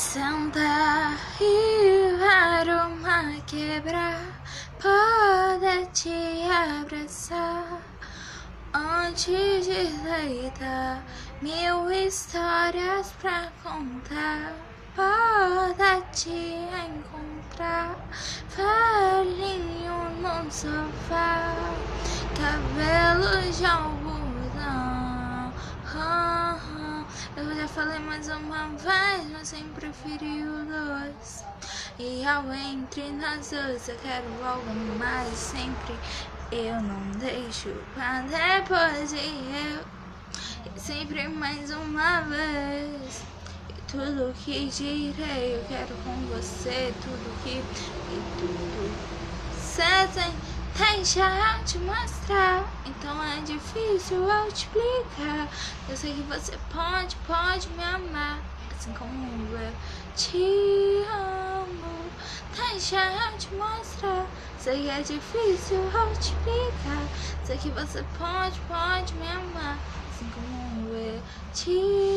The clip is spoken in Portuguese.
Sentar e aroma quebrar, pode te abraçar. Antes de deitar, mil histórias pra contar. Pode te encontrar, velhinho no sofá, cabelo de algodão. Falei mais uma vez, mas sempre preferi o dois. E ao entre nós dois, eu quero algo mais. Sempre eu não deixo pra depois. E eu sempre mais uma vez. E tudo que direi, eu quero com você. Tudo que. E tudo. Cê tem, tem já te mostrar. Então é difícil eu te explicar. Eu sei que você pode, pode me amar. Assim como eu te amo. Tem já te mostrar. Sei que é difícil eu te explicar. Sei que você pode, pode me amar. Assim como eu te amo.